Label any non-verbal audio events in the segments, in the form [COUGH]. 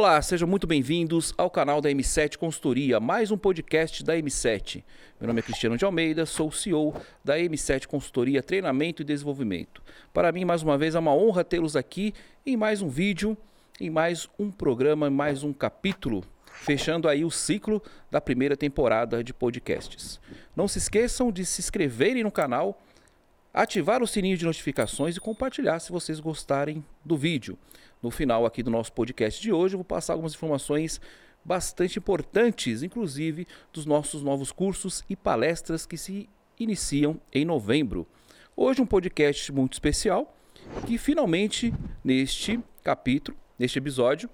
Olá, sejam muito bem-vindos ao canal da M7 Consultoria, mais um podcast da M7. Meu nome é Cristiano de Almeida, sou CEO da M7 Consultoria Treinamento e Desenvolvimento. Para mim, mais uma vez, é uma honra tê-los aqui em mais um vídeo, em mais um programa, mais um capítulo, fechando aí o ciclo da primeira temporada de podcasts. Não se esqueçam de se inscreverem no canal, ativar o sininho de notificações e compartilhar se vocês gostarem do vídeo. No final aqui do nosso podcast de hoje, eu vou passar algumas informações bastante importantes, inclusive dos nossos novos cursos e palestras que se iniciam em novembro. Hoje um podcast muito especial que finalmente neste capítulo, neste episódio,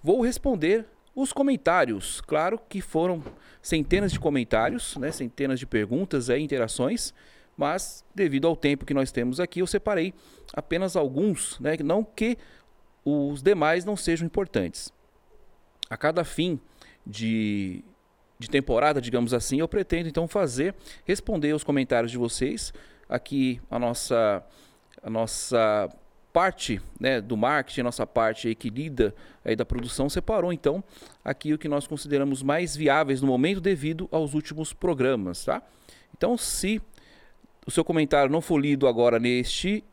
vou responder os comentários. Claro que foram centenas de comentários, né, centenas de perguntas e interações mas devido ao tempo que nós temos aqui, eu separei apenas alguns, né, não que os demais não sejam importantes. A cada fim de, de temporada, digamos assim, eu pretendo então fazer, responder os comentários de vocês. Aqui a nossa, a nossa parte né, do marketing, a nossa parte aí que lida aí da produção, separou então aqui o que nós consideramos mais viáveis no momento devido aos últimos programas. Tá? Então, se o seu comentário não for lido agora neste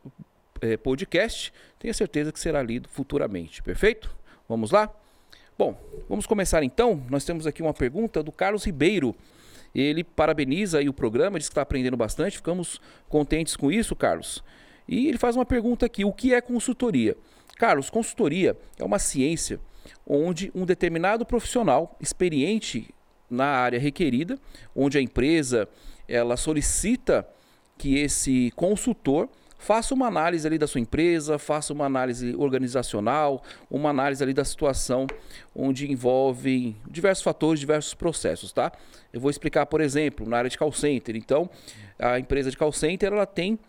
é, podcast, tenha certeza que será lido futuramente. Perfeito? Vamos lá? Bom, vamos começar então. Nós temos aqui uma pergunta do Carlos Ribeiro. Ele parabeniza o programa, diz que está aprendendo bastante. Ficamos contentes com isso, Carlos. E ele faz uma pergunta aqui: o que é consultoria? Carlos, consultoria é uma ciência onde um determinado profissional experiente na área requerida, onde a empresa ela solicita que esse consultor faça uma análise ali da sua empresa, faça uma análise organizacional, uma análise ali da situação onde envolve diversos fatores, diversos processos, tá? Eu vou explicar, por exemplo, na área de call center. Então, a empresa de call center, ela tem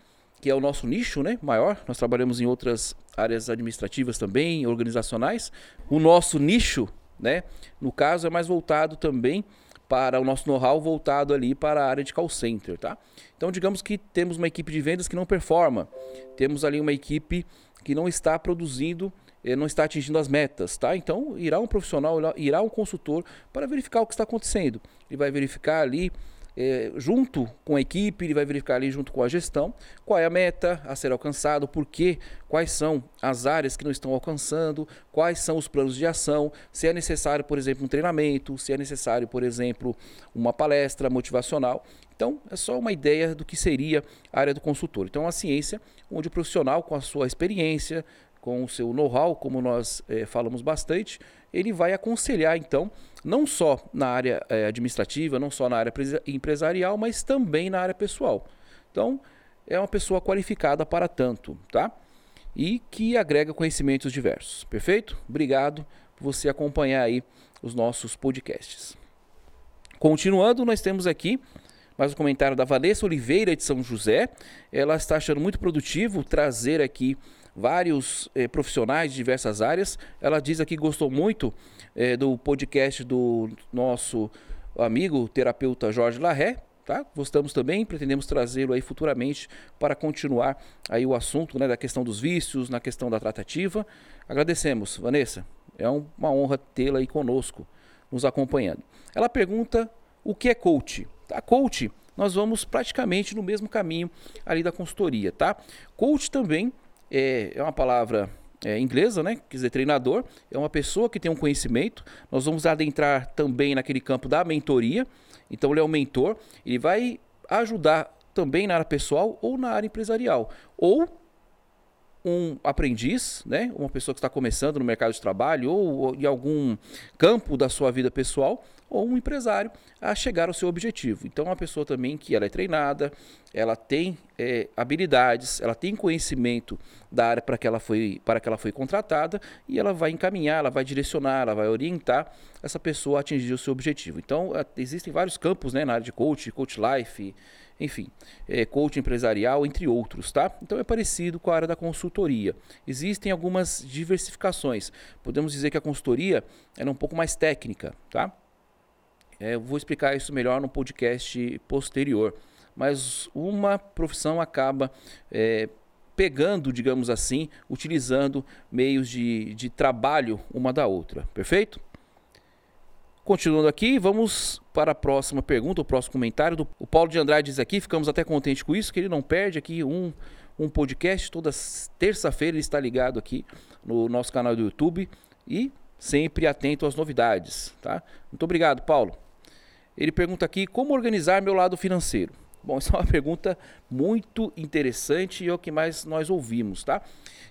que é o nosso nicho, né, maior. Nós trabalhamos em outras áreas administrativas também, organizacionais. O nosso nicho, né, no caso é mais voltado também para o nosso know-how voltado ali para a área de call center, tá? Então, digamos que temos uma equipe de vendas que não performa, temos ali uma equipe que não está produzindo, eh, não está atingindo as metas, tá? Então, irá um profissional, irá um consultor para verificar o que está acontecendo. Ele vai verificar ali é, junto com a equipe, ele vai verificar ali junto com a gestão qual é a meta a ser alcançado, por quê, quais são as áreas que não estão alcançando, quais são os planos de ação, se é necessário, por exemplo, um treinamento, se é necessário, por exemplo, uma palestra motivacional. Então, é só uma ideia do que seria a área do consultor. Então, é uma ciência onde o profissional, com a sua experiência, com o seu know-how, como nós é, falamos bastante, ele vai aconselhar, então, não só na área é, administrativa, não só na área empresarial, mas também na área pessoal. Então, é uma pessoa qualificada para tanto, tá? E que agrega conhecimentos diversos. Perfeito? Obrigado por você acompanhar aí os nossos podcasts. Continuando, nós temos aqui mais um comentário da Vanessa Oliveira de São José. Ela está achando muito produtivo trazer aqui vários eh, profissionais de diversas áreas. Ela diz aqui que gostou muito eh, do podcast do nosso amigo terapeuta Jorge Larré. Tá? Gostamos também, pretendemos trazê-lo aí futuramente para continuar aí o assunto né, da questão dos vícios, na questão da tratativa. Agradecemos, Vanessa. É um, uma honra tê-la aí conosco, nos acompanhando. Ela pergunta o que é coach. Tá? Coach, nós vamos praticamente no mesmo caminho ali da consultoria, tá? Coach também é, é uma palavra é, inglesa, né? Quer dizer, treinador, é uma pessoa que tem um conhecimento. Nós vamos adentrar também naquele campo da mentoria. Então, ele é um mentor, ele vai ajudar também na área pessoal ou na área empresarial. Ou um aprendiz, né? uma pessoa que está começando no mercado de trabalho ou, ou em algum campo da sua vida pessoal, ou um empresário a chegar ao seu objetivo. Então, uma pessoa também que ela é treinada, ela tem é, habilidades, ela tem conhecimento da área para que ela foi para que ela foi contratada e ela vai encaminhar, ela vai direcionar, ela vai orientar essa pessoa a atingir o seu objetivo. Então, existem vários campos, né, na área de coach, coach life, enfim, é, coach empresarial, entre outros, tá? Então é parecido com a área da consultoria. Existem algumas diversificações. Podemos dizer que a consultoria é um pouco mais técnica, tá? É, eu vou explicar isso melhor no podcast posterior. Mas uma profissão acaba é, pegando, digamos assim, utilizando meios de, de trabalho uma da outra. Perfeito? Continuando aqui, vamos para a próxima pergunta, o próximo comentário. Do, o Paulo de Andrade diz aqui, ficamos até contentes com isso, que ele não perde aqui um, um podcast. Toda terça-feira ele está ligado aqui no nosso canal do YouTube e sempre atento às novidades. Tá? Muito obrigado, Paulo. Ele pergunta aqui como organizar meu lado financeiro. Bom, [LAUGHS] essa é uma pergunta muito interessante e é o que mais nós ouvimos, tá?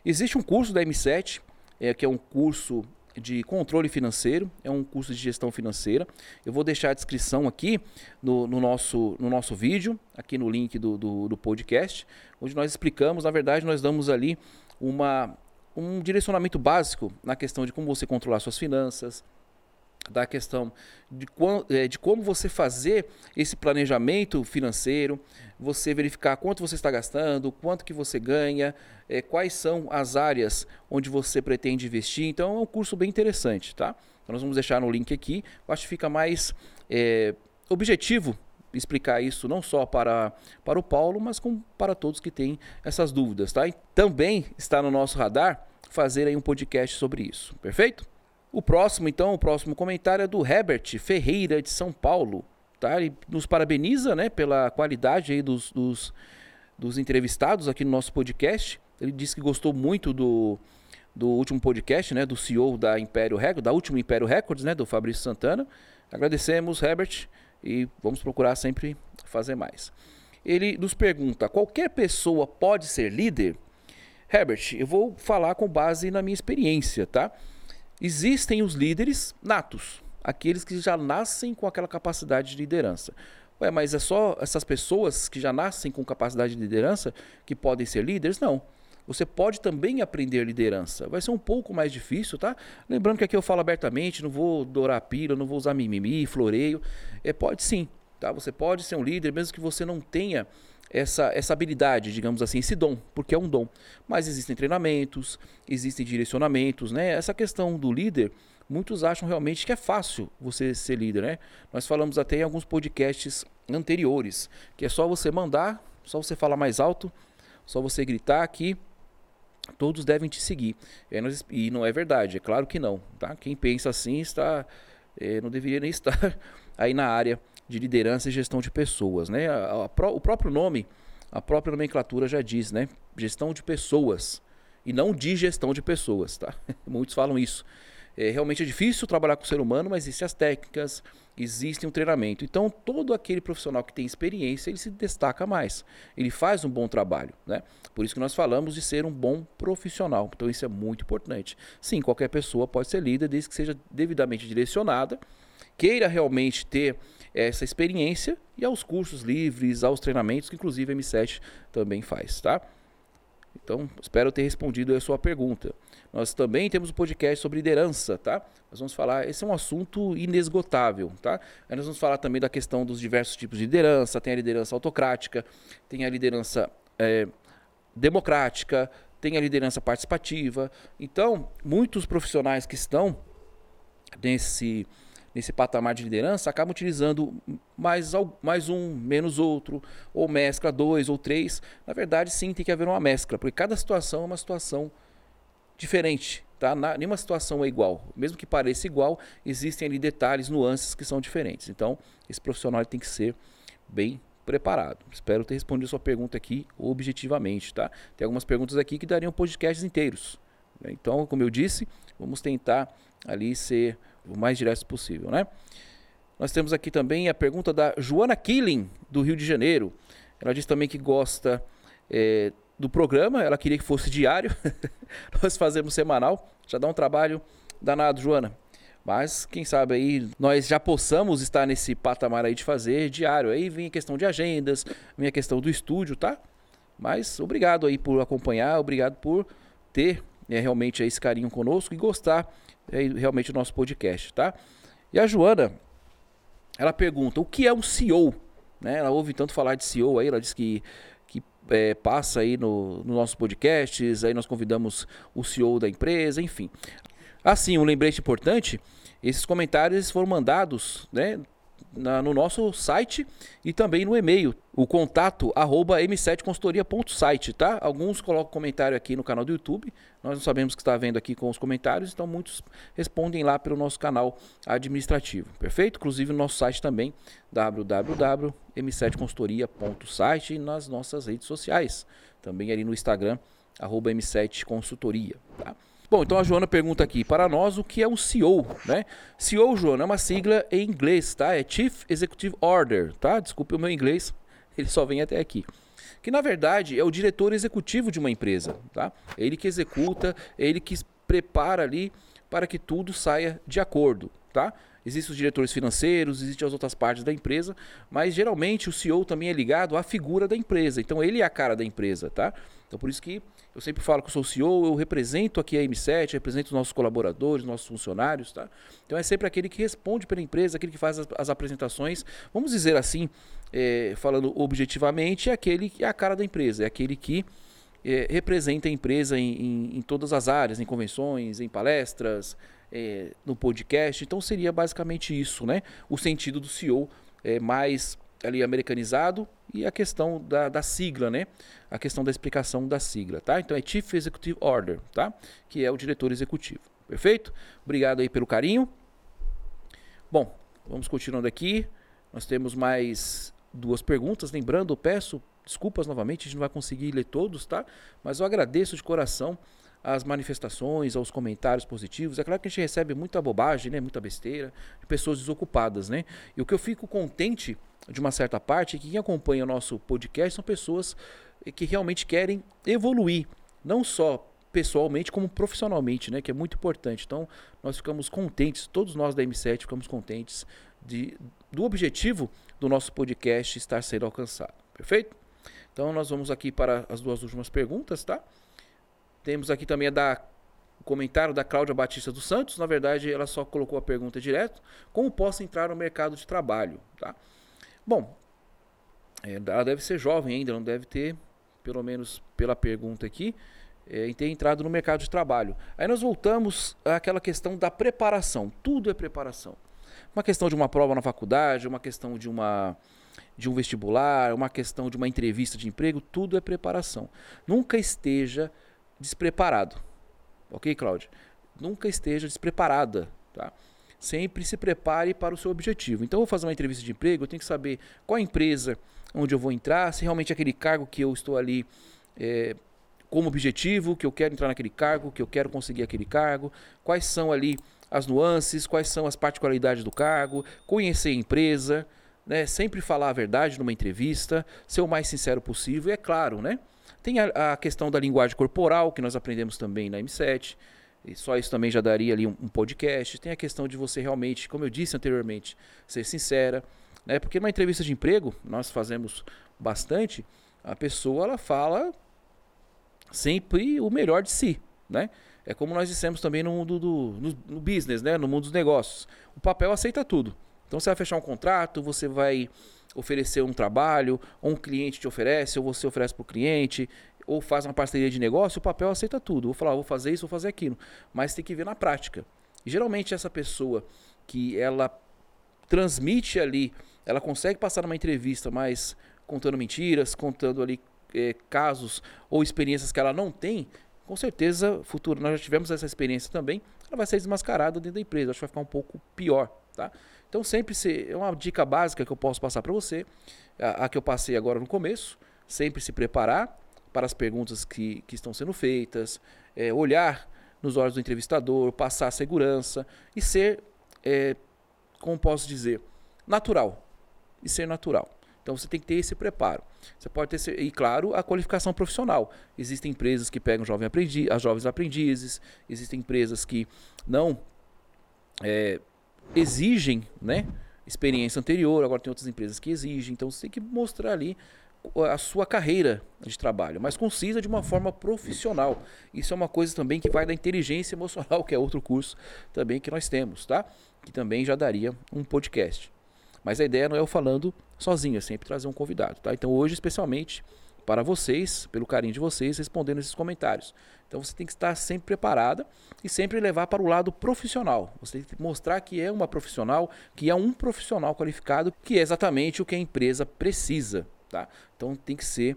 Existe um curso da M7, é, que é um curso de controle financeiro, é um curso de gestão financeira. Eu vou deixar a descrição aqui no, no nosso, no nosso vídeo, aqui no link do, do, do, podcast, onde nós explicamos, na verdade, nós damos ali uma, um direcionamento básico na questão de como você controlar suas finanças, da questão de, é, de como você fazer esse planejamento financeiro, você verificar quanto você está gastando, quanto que você ganha, é, quais são as áreas onde você pretende investir. Então é um curso bem interessante, tá? Então nós vamos deixar no link aqui. Eu acho que fica mais é, objetivo explicar isso não só para, para o Paulo, mas como para todos que têm essas dúvidas, tá? E também está no nosso radar fazer aí um podcast sobre isso, perfeito? O próximo, então, o próximo comentário é do Herbert Ferreira de São Paulo. Tá? Ele nos parabeniza né, pela qualidade aí dos, dos, dos entrevistados aqui no nosso podcast. Ele disse que gostou muito do, do último podcast, né, do CEO da Império Records, da última Império Records, né, do Fabrício Santana. Agradecemos, Herbert, e vamos procurar sempre fazer mais. Ele nos pergunta: qualquer pessoa pode ser líder? Herbert, eu vou falar com base na minha experiência, tá? Existem os líderes natos, aqueles que já nascem com aquela capacidade de liderança. Ué, mas é só essas pessoas que já nascem com capacidade de liderança que podem ser líderes? Não. Você pode também aprender liderança. Vai ser um pouco mais difícil, tá? Lembrando que aqui eu falo abertamente, não vou dourar a pila, não vou usar mimimi, floreio. É, pode sim, tá? Você pode ser um líder, mesmo que você não tenha essa, essa habilidade, digamos assim, esse dom, porque é um dom. Mas existem treinamentos, existem direcionamentos, né? Essa questão do líder, muitos acham realmente que é fácil você ser líder, né? Nós falamos até em alguns podcasts anteriores, que é só você mandar, só você falar mais alto, só você gritar que todos devem te seguir. E não é verdade, é claro que não, tá? Quem pensa assim está, é, não deveria nem [LAUGHS] estar aí na área de liderança e gestão de pessoas. Né? A, a, o próprio nome, a própria nomenclatura já diz, né? Gestão de pessoas e não de gestão de pessoas, tá? [LAUGHS] Muitos falam isso. É, realmente é difícil trabalhar com o ser humano, mas existem as técnicas, existe um treinamento. Então, todo aquele profissional que tem experiência, ele se destaca mais. Ele faz um bom trabalho, né? Por isso que nós falamos de ser um bom profissional. Então, isso é muito importante. Sim, qualquer pessoa pode ser líder, desde que seja devidamente direcionada, queira realmente ter essa experiência e aos cursos livres, aos treinamentos que inclusive a M7 também faz, tá? Então, espero ter respondido a sua pergunta. Nós também temos um podcast sobre liderança, tá? Nós vamos falar, esse é um assunto inesgotável, tá? Aí nós vamos falar também da questão dos diversos tipos de liderança, tem a liderança autocrática, tem a liderança é, democrática, tem a liderança participativa. Então, muitos profissionais que estão nesse nesse patamar de liderança acabam utilizando mais, mais um, menos outro, ou mescla dois ou três. Na verdade, sim, tem que haver uma mescla, porque cada situação é uma situação diferente. Tá? Na, nenhuma situação é igual. Mesmo que pareça igual, existem ali detalhes, nuances que são diferentes. Então, esse profissional tem que ser bem preparado. Espero ter respondido sua pergunta aqui objetivamente. Tá? Tem algumas perguntas aqui que dariam podcasts inteiros. Né? Então, como eu disse, vamos tentar ali ser o mais direto possível, né? Nós temos aqui também a pergunta da Joana Killing, do Rio de Janeiro. Ela diz também que gosta é, do programa, ela queria que fosse diário. [LAUGHS] nós fazemos semanal, já dá um trabalho danado, Joana. Mas quem sabe aí nós já possamos estar nesse patamar aí de fazer diário. Aí vem a questão de agendas, vem a questão do estúdio, tá? Mas obrigado aí por acompanhar, obrigado por ter né, realmente esse carinho conosco e gostar é, realmente do nosso podcast, tá? E a Joana, ela pergunta, o que é um CEO? Né? Ela ouve tanto falar de CEO aí, ela diz que, que é, passa aí nos no nossos podcasts, aí nós convidamos o CEO da empresa, enfim. Assim, um lembrete importante, esses comentários foram mandados, né? Na, no nosso site e também no e-mail, o contato arroba m7consultoria.site, tá? Alguns colocam comentário aqui no canal do YouTube, nós não sabemos que está vendo aqui com os comentários, então muitos respondem lá pelo nosso canal administrativo, perfeito? Inclusive no nosso site também, www.m7consultoria.site e nas nossas redes sociais, também ali no Instagram, arroba m7consultoria, tá? Bom, então a Joana pergunta aqui para nós o que é um CEO, né? CEO, Joana, é uma sigla em inglês, tá? É Chief Executive Order, tá? Desculpe o meu inglês, [LAUGHS] ele só vem até aqui. Que na verdade é o diretor executivo de uma empresa, tá? Ele que executa, ele que prepara ali para que tudo saia de acordo, tá? Existem os diretores financeiros, existem as outras partes da empresa, mas geralmente o CEO também é ligado à figura da empresa. Então ele é a cara da empresa, tá? Então por isso que eu sempre falo que eu sou CEO, eu represento aqui a M7, represento os nossos colaboradores, nossos funcionários, tá? Então é sempre aquele que responde pela empresa, aquele que faz as, as apresentações. Vamos dizer assim, é, falando objetivamente, é aquele que é a cara da empresa, é aquele que é, representa a empresa em, em, em, todas as áreas, em convenções, em palestras, é, no podcast. Então seria basicamente isso, né? O sentido do CEO é mais ali americanizado e a questão da, da, sigla, né? A questão da explicação da sigla, tá? Então é Chief Executive Order, tá? Que é o diretor executivo. Perfeito? Obrigado aí pelo carinho. Bom, vamos continuando aqui. Nós temos mais duas perguntas. Lembrando, peço desculpas novamente, a gente não vai conseguir ler todos, tá? Mas eu agradeço de coração as manifestações, aos comentários positivos. É claro que a gente recebe muita bobagem, né? Muita besteira, de pessoas desocupadas, né? E o que eu fico contente de uma certa parte, que quem acompanha o nosso podcast são pessoas que realmente querem evoluir, não só pessoalmente como profissionalmente, né, que é muito importante. Então, nós ficamos contentes, todos nós da M7 ficamos contentes de, do objetivo do nosso podcast estar sendo alcançado. Perfeito? Então, nós vamos aqui para as duas últimas perguntas, tá? Temos aqui também a da o comentário da Cláudia Batista dos Santos. Na verdade, ela só colocou a pergunta direto: como posso entrar no mercado de trabalho, tá? Bom, é, ela deve ser jovem ainda, não deve ter, pelo menos pela pergunta aqui, é, ter entrado no mercado de trabalho. Aí nós voltamos àquela questão da preparação. Tudo é preparação. Uma questão de uma prova na faculdade, uma questão de uma de um vestibular, uma questão de uma entrevista de emprego, tudo é preparação. Nunca esteja despreparado. Ok, Cláudia? Nunca esteja despreparada, tá? sempre se prepare para o seu objetivo. Então, eu vou fazer uma entrevista de emprego, eu tenho que saber qual a empresa onde eu vou entrar, se realmente é aquele cargo que eu estou ali é, como objetivo, que eu quero entrar naquele cargo, que eu quero conseguir aquele cargo, quais são ali as nuances, quais são as particularidades do cargo, conhecer a empresa, né? sempre falar a verdade numa entrevista, ser o mais sincero possível, e é claro, né? Tem a, a questão da linguagem corporal, que nós aprendemos também na M7, e só isso também já daria ali um, um, podcast. Tem a questão de você realmente, como eu disse anteriormente, ser sincera. Né? Porque numa entrevista de emprego, nós fazemos bastante, a pessoa ela fala sempre o melhor de si. Né? É como nós dissemos também no mundo do no, no business, né? no mundo dos negócios. O papel aceita tudo. Então você vai fechar um contrato, você vai oferecer um trabalho, ou um cliente te oferece, ou você oferece para o cliente, ou faz uma parceria de negócio, o papel aceita tudo. Vou falar, vou fazer isso, vou fazer aquilo. Mas tem que ver na prática. Geralmente essa pessoa que ela transmite ali, ela consegue passar numa entrevista, mas contando mentiras, contando ali é, casos ou experiências que ela não tem, com certeza, futuro, nós já tivemos essa experiência também, ela vai ser desmascarada dentro da empresa, acho que vai ficar um pouco pior, tá? Então sempre se, é uma dica básica que eu posso passar para você, a, a, que eu passei agora no começo, sempre se preparar, para as perguntas que, que estão sendo feitas, é, olhar nos olhos do entrevistador, passar segurança e ser, é, como posso dizer, natural. E ser natural. Então você tem que ter esse preparo. Você pode ter, e claro, a qualificação profissional. Existem empresas que pegam jovem aprendiz, as jovens aprendizes, existem empresas que não é, exigem né, experiência anterior, agora tem outras empresas que exigem. Então você tem que mostrar ali a sua carreira de trabalho, mas concisa de uma forma profissional. Isso é uma coisa também que vai da inteligência emocional, [LAUGHS] que é outro curso também que nós temos, tá? Que também já daria um podcast. Mas a ideia não é eu falando sozinho, é sempre trazer um convidado, tá? Então hoje, especialmente, para vocês, pelo carinho de vocês, respondendo esses comentários. Então você tem que estar sempre preparada e sempre levar para o lado profissional. Você tem que mostrar que é uma profissional, que é um profissional qualificado, que é exatamente o que a empresa precisa. Tá? Então tem que ser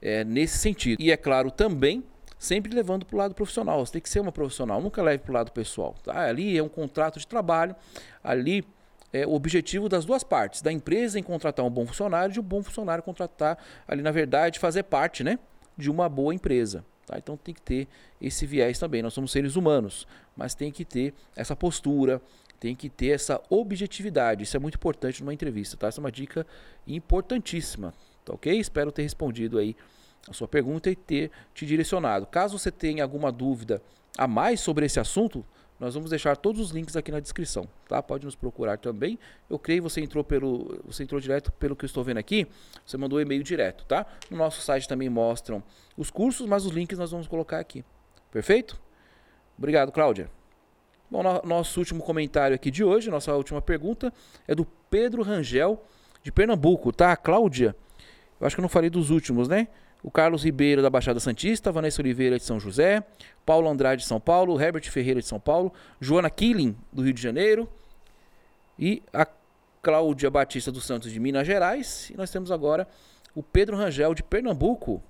é, nesse sentido. E é claro também sempre levando para o lado profissional. Você tem que ser uma profissional, nunca leve para o lado pessoal. Tá? Ali é um contrato de trabalho, ali é o objetivo das duas partes, da empresa em contratar um bom funcionário e de um bom funcionário contratar ali, na verdade, fazer parte né, de uma boa empresa. Tá? Então tem que ter esse viés também. Nós somos seres humanos, mas tem que ter essa postura, tem que ter essa objetividade. Isso é muito importante numa entrevista. Tá? Essa é uma dica importantíssima. Tá ok? Espero ter respondido aí a sua pergunta e ter te direcionado. Caso você tenha alguma dúvida a mais sobre esse assunto, nós vamos deixar todos os links aqui na descrição, tá? Pode nos procurar também. Eu creio que você entrou pelo, você entrou direto pelo que eu estou vendo aqui. Você mandou um e-mail direto, tá? No nosso site também mostram os cursos, mas os links nós vamos colocar aqui. Perfeito? Obrigado, Cláudia. Bom, no, nosso último comentário aqui de hoje, nossa última pergunta é do Pedro Rangel de Pernambuco, tá? Cláudia, eu acho que eu não falei dos últimos, né? O Carlos Ribeiro da Baixada Santista, Vanessa Oliveira de São José, Paulo Andrade de São Paulo, Herbert Ferreira de São Paulo, Joana Killing do Rio de Janeiro e a Cláudia Batista dos Santos de Minas Gerais. E nós temos agora o Pedro Rangel de Pernambuco.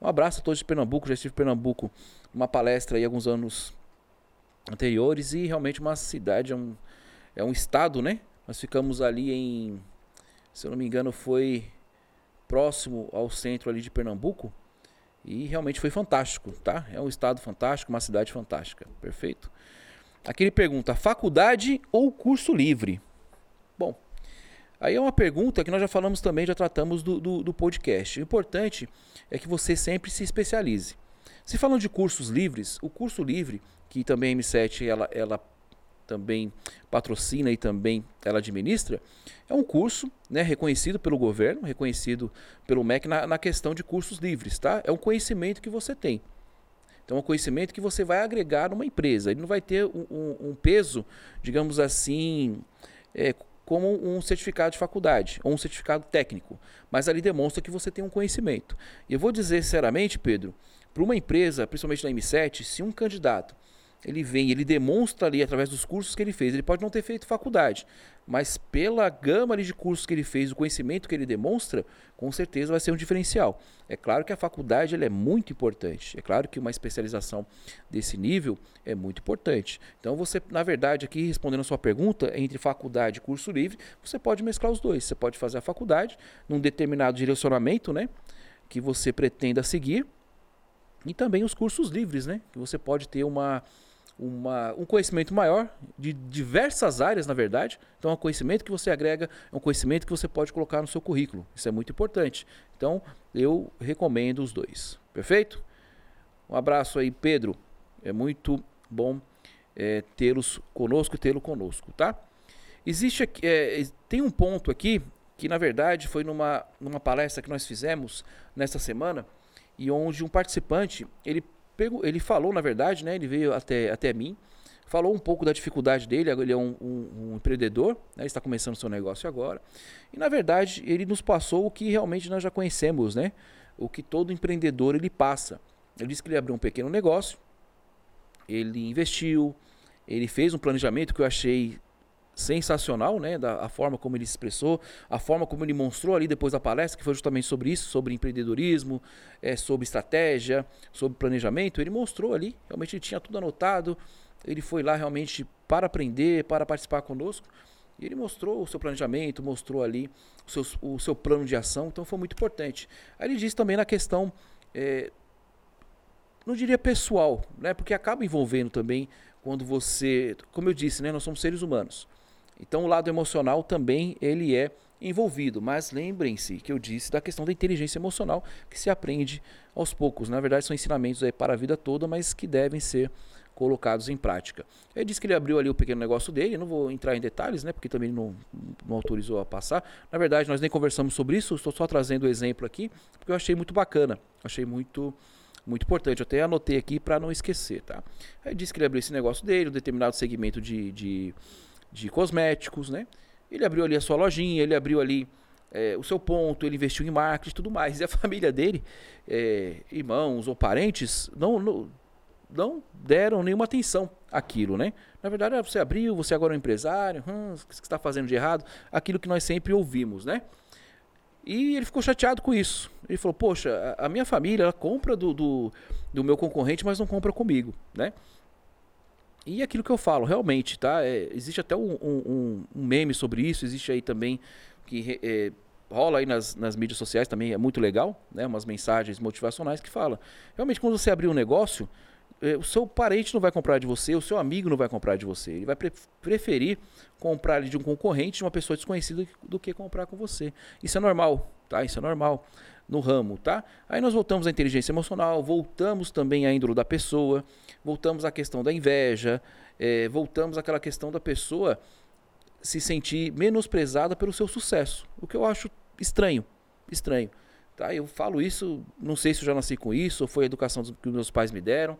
Um abraço a todos de Pernambuco, já estive em Pernambuco uma palestra aí alguns anos anteriores e realmente uma cidade, é um, é um estado, né? Nós ficamos ali em, se eu não me engano, foi próximo ao centro ali de Pernambuco. E realmente foi fantástico, tá? É um estado fantástico, uma cidade fantástica. Perfeito? Aqui ele pergunta: faculdade ou curso livre? Bom, aí é uma pergunta que nós já falamos também, já tratamos do, do, do podcast. O importante é que você sempre se especialize. Se falando de cursos livres, o curso livre, que também a M7 ela, ela também patrocina e também ela administra, é um curso né, reconhecido pelo governo, reconhecido pelo MEC na, na questão de cursos livres. Tá? É um conhecimento que você tem. Então, é um conhecimento que você vai agregar numa empresa. Ele não vai ter um, um, um peso, digamos assim, é, como um certificado de faculdade ou um certificado técnico. Mas ali demonstra que você tem um conhecimento. E eu vou dizer sinceramente, Pedro, para uma empresa, principalmente na M7, se um candidato ele vem, ele demonstra ali através dos cursos que ele fez. Ele pode não ter feito faculdade, mas pela gama ali de cursos que ele fez, o conhecimento que ele demonstra, com certeza vai ser um diferencial. É claro que a faculdade é muito importante. É claro que uma especialização desse nível é muito importante. Então você, na verdade, aqui respondendo a sua pergunta, entre faculdade e curso livre, você pode mesclar os dois. Você pode fazer a faculdade num determinado direcionamento, né, que você pretenda seguir, e também os cursos livres, né, que você pode ter uma uma, um conhecimento maior de diversas áreas, na verdade. Então, é um conhecimento que você agrega, é um conhecimento que você pode colocar no seu currículo. Isso é muito importante. Então, eu recomendo os dois. Perfeito? Um abraço aí, Pedro. É muito bom é, tê-los conosco e tê-lo conosco, tá? Existe aqui, é, tem um ponto aqui que, na verdade, foi numa, numa palestra que nós fizemos nesta semana e onde um participante ele pegou, ele falou, na verdade, né? Ele veio até, até mim, falou um pouco da dificuldade dele. Ele é um, um, um empreendedor, né, está começando seu negócio agora. E na verdade, ele nos passou o que realmente nós já conhecemos, né? O que todo empreendedor ele passa. Ele disse que ele abriu um pequeno negócio, ele investiu, ele fez um planejamento que eu achei sensacional, né, da a forma como ele se expressou, a forma como ele mostrou ali depois da palestra, que foi justamente sobre isso, sobre empreendedorismo, é, sobre estratégia, sobre planejamento. Ele mostrou ali, realmente ele tinha tudo anotado. Ele foi lá realmente para aprender, para participar conosco. E ele mostrou o seu planejamento, mostrou ali o seu, o seu plano de ação, então foi muito importante. Aí ele disse também na questão, é, não diria pessoal, né, porque acaba envolvendo também quando você, como eu disse, né, nós somos seres humanos. Então o lado emocional também ele é envolvido, mas lembrem-se que eu disse da questão da inteligência emocional que se aprende aos poucos. Na verdade são ensinamentos aí para a vida toda, mas que devem ser colocados em prática. Ele disse que ele abriu ali o pequeno negócio dele, não vou entrar em detalhes, né, porque também não, não autorizou a passar. Na verdade, nós nem conversamos sobre isso, estou só trazendo o exemplo aqui, porque eu achei muito bacana, achei muito muito importante. Eu até anotei aqui para não esquecer, tá? Aí disse que ele abriu esse negócio dele, um determinado segmento de, de de cosméticos, né? Ele abriu ali a sua lojinha, ele abriu ali é, o seu ponto, ele investiu em marketing e tudo mais. E a [LAUGHS] família dele, é, irmãos ou parentes, não, não, não, deram nenhuma atenção àquilo, né? Na verdade, você abriu, você agora é um empresário, hum, o que você está fazendo de errado? Aquilo que nós sempre ouvimos, né? E ele ficou chateado com isso. Ele falou, poxa, a, minha família, ela compra do, do, do meu concorrente, mas não compra comigo, né? E aquilo que eu falo, realmente, tá? É, existe até um, um, um, meme sobre isso, existe aí também que é, rola aí nas, nas mídias sociais também, é muito legal, né? Umas mensagens motivacionais que falam. Realmente, quando você abrir um negócio, é, o seu parente não vai comprar de você, o seu amigo não vai comprar de você. Ele vai pre preferir comprar de um concorrente, de uma pessoa desconhecida, do que comprar com você. Isso é normal, tá? Isso é normal no ramo, tá? Aí nós voltamos à inteligência emocional, voltamos também à índole da pessoa, voltamos à questão da inveja, é, voltamos àquela questão da pessoa se sentir menosprezada pelo seu sucesso, o que eu acho estranho, estranho. Tá? Eu falo isso, não sei se eu já nasci com isso, ou foi a educação que meus pais me deram,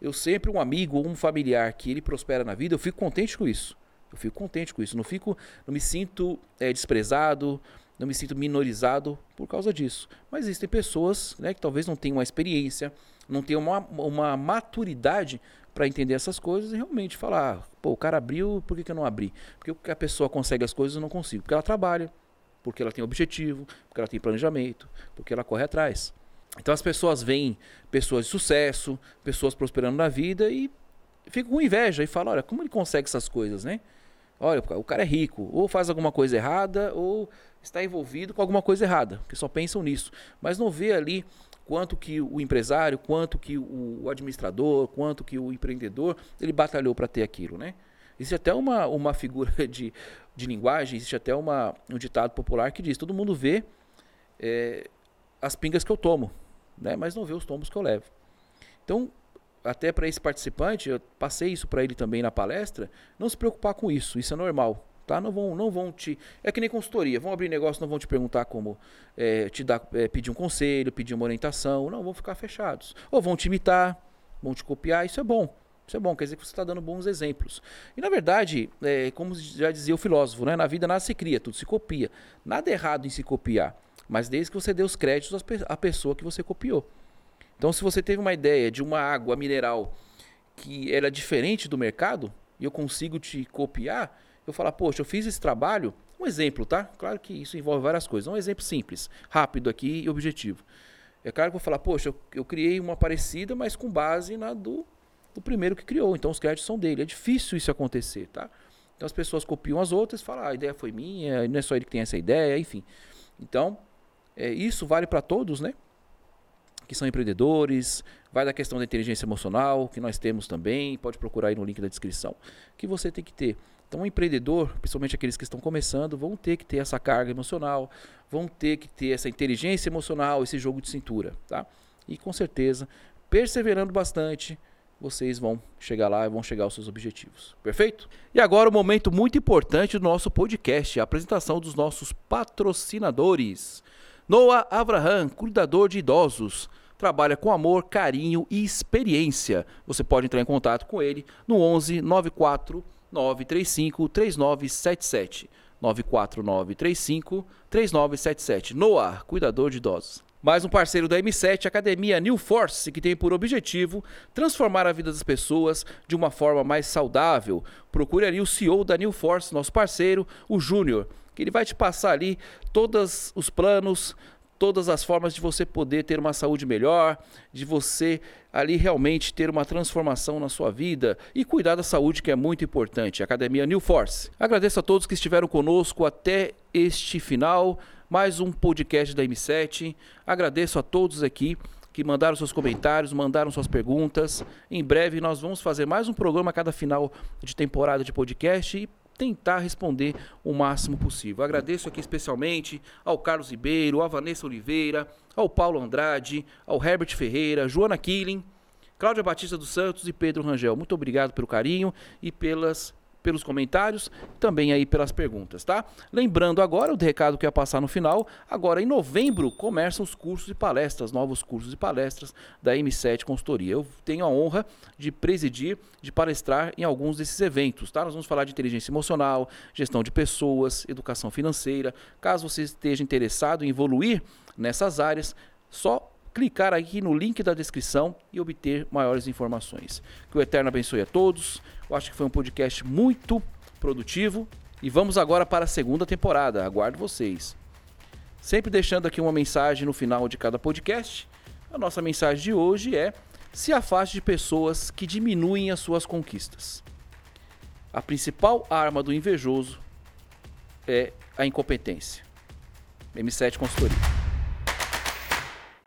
eu sempre, um amigo ou um familiar que ele prospera na vida, eu fico contente com isso. Eu fico contente com isso. Não fico, não me sinto é, desprezado, não me sinto minorizado por causa disso. Mas existem pessoas né, que talvez não tenham uma experiência, não tenham uma, uma maturidade para entender essas coisas e realmente falar: pô, o cara abriu, por que, que eu não abri? Porque a pessoa consegue as coisas eu não consigo. Porque ela trabalha, porque ela tem objetivo, porque ela tem planejamento, porque ela corre atrás. Então as pessoas veem pessoas de sucesso, pessoas prosperando na vida e ficam com inveja e falam: olha, como ele consegue essas coisas, né? Olha, o cara é rico, ou faz alguma coisa errada, ou está envolvido com alguma coisa errada, porque só pensam nisso. Mas não vê ali quanto que o empresário, quanto que o administrador, quanto que o empreendedor, ele batalhou para ter aquilo, né? Existe até uma, uma figura [LAUGHS] de, de linguagem, existe até uma, um ditado popular que diz: todo mundo vê é, as pingas que eu tomo, né? mas não vê os tombos que eu levo. Então, até para esse participante, eu passei isso para ele também na palestra, não se preocupar com isso, isso é normal. Tá? Não vão, não vão te. É que nem consultoria. Vão abrir negócio, não vão te perguntar como é, te dar, é, pedir um conselho, pedir uma orientação. Não, vão ficar fechados. Ou vão te imitar, vão te copiar. Isso é bom. Isso é bom, quer dizer que você está dando bons exemplos. E na verdade, é, como já dizia o filósofo, né, na vida nada se cria, tudo se copia. Nada errado em se copiar mas desde que você dê os créditos à pessoa que você copiou. Então, se você teve uma ideia de uma água mineral que era diferente do mercado, e eu consigo te copiar, eu falar, poxa, eu fiz esse trabalho, um exemplo, tá? Claro que isso envolve várias coisas, um exemplo simples, rápido aqui e objetivo. É claro que eu vou falar, poxa, eu, eu criei uma parecida, mas com base na do, do primeiro que criou, então os créditos são dele. É difícil isso acontecer, tá? Então as pessoas copiam as outras falam, ah, a ideia foi minha, não é só ele que tem essa ideia, enfim. Então, é, isso vale para todos, né? Que são empreendedores, vai da questão da inteligência emocional, que nós temos também, pode procurar aí no link da descrição, que você tem que ter. Então, o empreendedor, principalmente aqueles que estão começando, vão ter que ter essa carga emocional, vão ter que ter essa inteligência emocional, esse jogo de cintura, tá? E com certeza, perseverando bastante, vocês vão chegar lá e vão chegar aos seus objetivos. Perfeito? E agora o um momento muito importante do nosso podcast, a apresentação dos nossos patrocinadores. Noah Abraham, cuidador de idosos. Trabalha com amor, carinho e experiência. Você pode entrar em contato com ele no 11 94 935 3977. 94935 3977. Noah, cuidador de idosos. Mais um parceiro da M7, Academia New Force, que tem por objetivo transformar a vida das pessoas de uma forma mais saudável. Procure ali o CEO da New Force, nosso parceiro, o Júnior que ele vai te passar ali todos os planos, todas as formas de você poder ter uma saúde melhor, de você ali realmente ter uma transformação na sua vida e cuidar da saúde que é muito importante. Academia New Force. Agradeço a todos que estiveram conosco até este final, mais um podcast da M7. Agradeço a todos aqui que mandaram seus comentários, mandaram suas perguntas. Em breve nós vamos fazer mais um programa a cada final de temporada de podcast e tentar responder o máximo possível. Agradeço aqui especialmente ao Carlos Ribeiro, à Vanessa Oliveira, ao Paulo Andrade, ao Herbert Ferreira, Joana Killing, Cláudia Batista dos Santos e Pedro Rangel. Muito obrigado pelo carinho e pelas pelos comentários, também aí pelas perguntas, tá? Lembrando agora, o recado que ia passar no final, agora em novembro começam os cursos e palestras, novos cursos e palestras da M7 Consultoria. Eu tenho a honra de presidir, de palestrar em alguns desses eventos, tá? Nós vamos falar de inteligência emocional, gestão de pessoas, educação financeira. Caso você esteja interessado em evoluir nessas áreas, só clicar aqui no link da descrição e obter maiores informações. Que o Eterno abençoe a todos. Eu acho que foi um podcast muito produtivo. E vamos agora para a segunda temporada. Aguardo vocês. Sempre deixando aqui uma mensagem no final de cada podcast. A nossa mensagem de hoje é: se afaste de pessoas que diminuem as suas conquistas. A principal arma do invejoso é a incompetência. M7 Consultoria.